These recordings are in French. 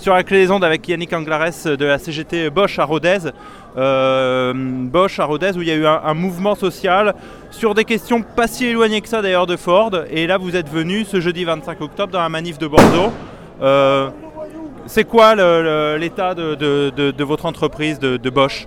sur la clé des ondes avec Yannick Anglares de la CGT Bosch à Rodez. Euh, Bosch à Rodez où il y a eu un, mouvement social sur des questions pas si éloignées que ça d'ailleurs de Ford. Et là vous êtes venu ce jeudi 25 octobre dans la manif de Bordeaux. Euh, c'est quoi l'état de, votre entreprise de Bosch?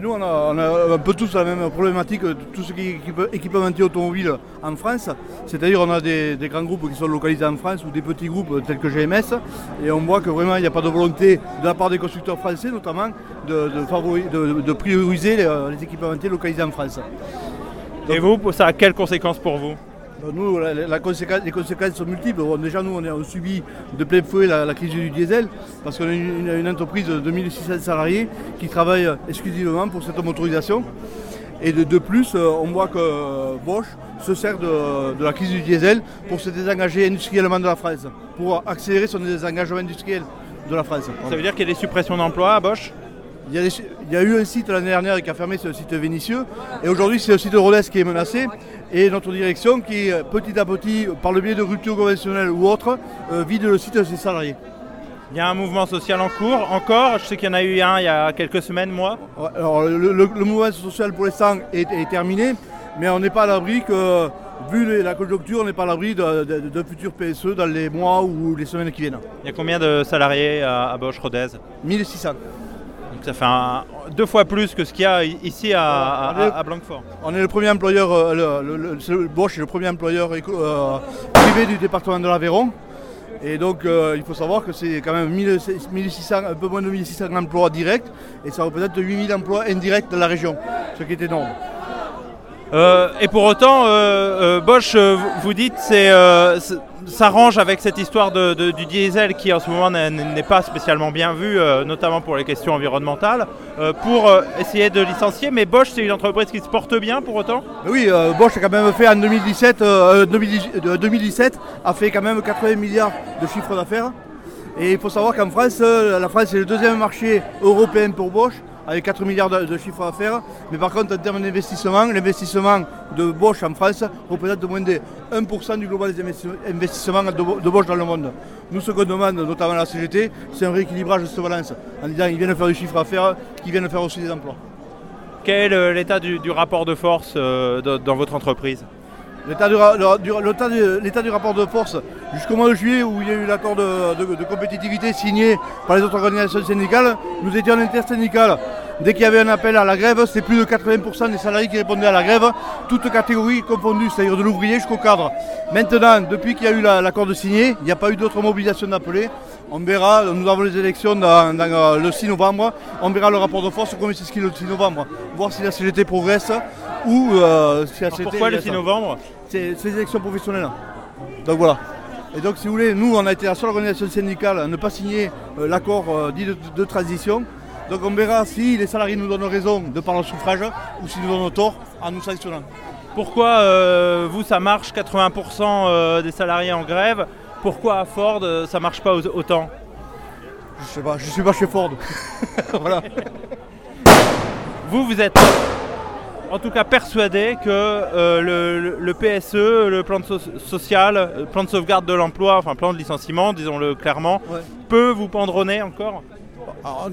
Nous, on a, un peu tous la même problématique, tout ce qui est équipementier automobile en France. C'est-à-dire on a des, grands groupes qui sont localisés en France ou des petits groupes tels que GMS. Et on voit que vraiment il n'y a pas de volonté de la part des constructeurs français notamment de, prioriser les, les équipementiers localisés en France. Et vous, ça a quelles conséquences pour vous? Nous, les conséquences sont multiples. déjà, nous, on, a subi de plein fouet la, crise du diesel parce qu'on est une, entreprise de 2600 salariés qui travaille exclusivement pour cette motorisation. Et de, plus, euh, on voit que euh, Bosch se sert de, la crise du diesel pour se désengager industriellement de la France, pour accélérer son désengagement industriel de la France. Ça veut dire qu'il y a des suppressions d'emplois à Bosch? Il y, a eu un site l'année dernière qui a fermé, ce site Vénitieux. Et aujourd'hui, c'est le site de Rodez qui est menacé. Et notre direction qui, petit à petit, par le biais de ruptures conventionnelles ou autres, euh, vide le site de ses salariés. Il y a un mouvement social en cours encore. Je sais qu'il y en a eu un il y a quelques semaines, mois. alors, le, mouvement social pour l'instant est, est terminé, mais on n'est pas à l'abri que, vu la conjoncture, on n'est pas à l'abri d'un futur PSE dans les mois ou les semaines qui viennent. Il y a combien de salariés à, Bosch Rodez 1600 ça fait deux fois plus que ce qu'il y a ici à, à, Blanquefort. On est le premier employeur, euh, le, Bosch est le premier employeur euh, privé du département de l'Aveyron. Et donc euh, il faut savoir que c'est quand même 1600, un peu moins de 1600 emplois directs et ça représente 8000 emplois indirects dans la région, ce qui est énorme. Euh, et pour autant, euh, euh, Bosch, vous dites, c'est, s'arrange avec cette histoire du diesel qui en ce moment n'est pas spécialement bien vu, notamment pour les questions environnementales, pour essayer de licencier. Mais Bosch, c'est une entreprise qui se porte bien pour autant? Oui, Bosch a quand même fait en 2017, 2017 a fait quand même 80 milliards de chiffre d'affaires. Et il faut savoir qu'en France, la France est le deuxième marché européen pour Bosch avec 4 milliards de, chiffre d'affaires. Mais par contre, en termes d'investissement, l'investissement de Bosch en France représente moins de 1% du global des investissements de, Bosch dans le monde. Nous, ce qu'on demande, notamment à la CGT, c'est un rééquilibrage de ce balance, en disant qu'ils viennent faire du chiffre d'affaires, qu'ils viennent faire aussi des emplois. Quel est l'état du, rapport de force euh, dans votre entreprise? L'état du, rapport de force jusqu'au mois de juillet où il y a eu l'accord de, compétitivité signé par les autres organisations syndicales, nous étions en intersyndical. Dès qu'il y avait un appel à la grève, c'est plus de 80% des salariés qui répondaient à la grève, toutes catégories confondues, c'est-à-dire de l'ouvrier jusqu'au cadre. Maintenant, depuis qu'il y a eu l'accord de signé, il n'y a pas eu d'autres mobilisations d'appelés. On verra, nous avons les élections dans, euh, le 6 novembre, on verra le rapport de force comme c'est ce qui est le 6 novembre, voir si la CGT progresse ou euh, si la CGT... Pourquoi le 6 novembre C'est les élections professionnelles. Donc voilà. Et donc si vous voulez, nous on a été la seule organisation syndicale à ne pas signer euh, l'accord dit de transition. Donc on verra si les salariés nous donnent raison de par le suffrage ou s'ils nous donnent tort en nous sanctionnant. Pourquoi euh, vous ça marche 80% euh, des salariés en grève? Pourquoi à Ford euh, ça marche pas autant? Je sais pas, je suis pas chez Ford. voilà. Vous vous êtes en tout cas persuadé que le, PSE, le plan de social, le plan de sauvegarde de l'emploi, enfin plan de licenciement, disons-le clairement, peut vous pendronner encore?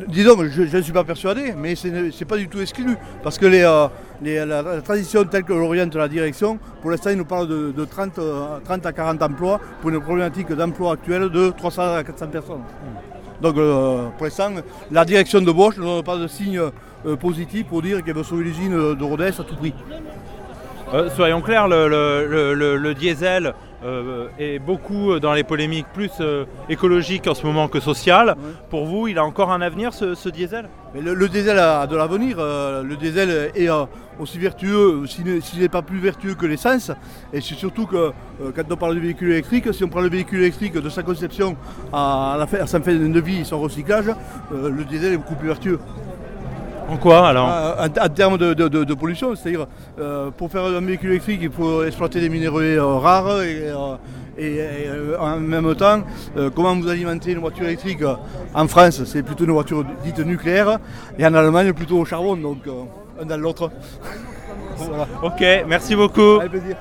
Disons, je ne suis pas persuadé, mais ce n'est pas du tout exclu. Parce que euh, la, transition telle que l'oriente la direction, pour l'instant, il nous parle de, 30, euh, à 40 emplois pour une problématique d'emploi actuelle de 300 à 400 personnes. Donc, euh, pour l'instant, la direction de Bosch ne donne pas de signe positif pour dire qu'elle veut sauver l'usine de Rodez à tout prix. Soyons clairs, le diesel euh, est beaucoup dans les polémiques plus euh, écologiques en ce moment que sociales. Pour vous, il a encore un avenir ce, diesel? Le, diesel a de l'avenir. Euh, le diesel est aussi vertueux, s'il n'est pas plus vertueux que l'essence. Et c'est surtout que quand on parle de véhicule électrique, si on prend le véhicule électrique de sa conception à, la fin, sa fin de vie, son recyclage, le diesel est beaucoup plus vertueux. En quoi alors en, termes de, pollution, c'est-à-dire euh, pour faire un véhicule électrique, il faut exploiter des minéraux euh, rares et, euh, en même temps, comment vous alimentez une voiture électrique En France, c'est plutôt une voiture dite nucléaire et en Allemagne, plutôt au charbon, donc un dans l'autre. Ok, merci beaucoup. Avec plaisir.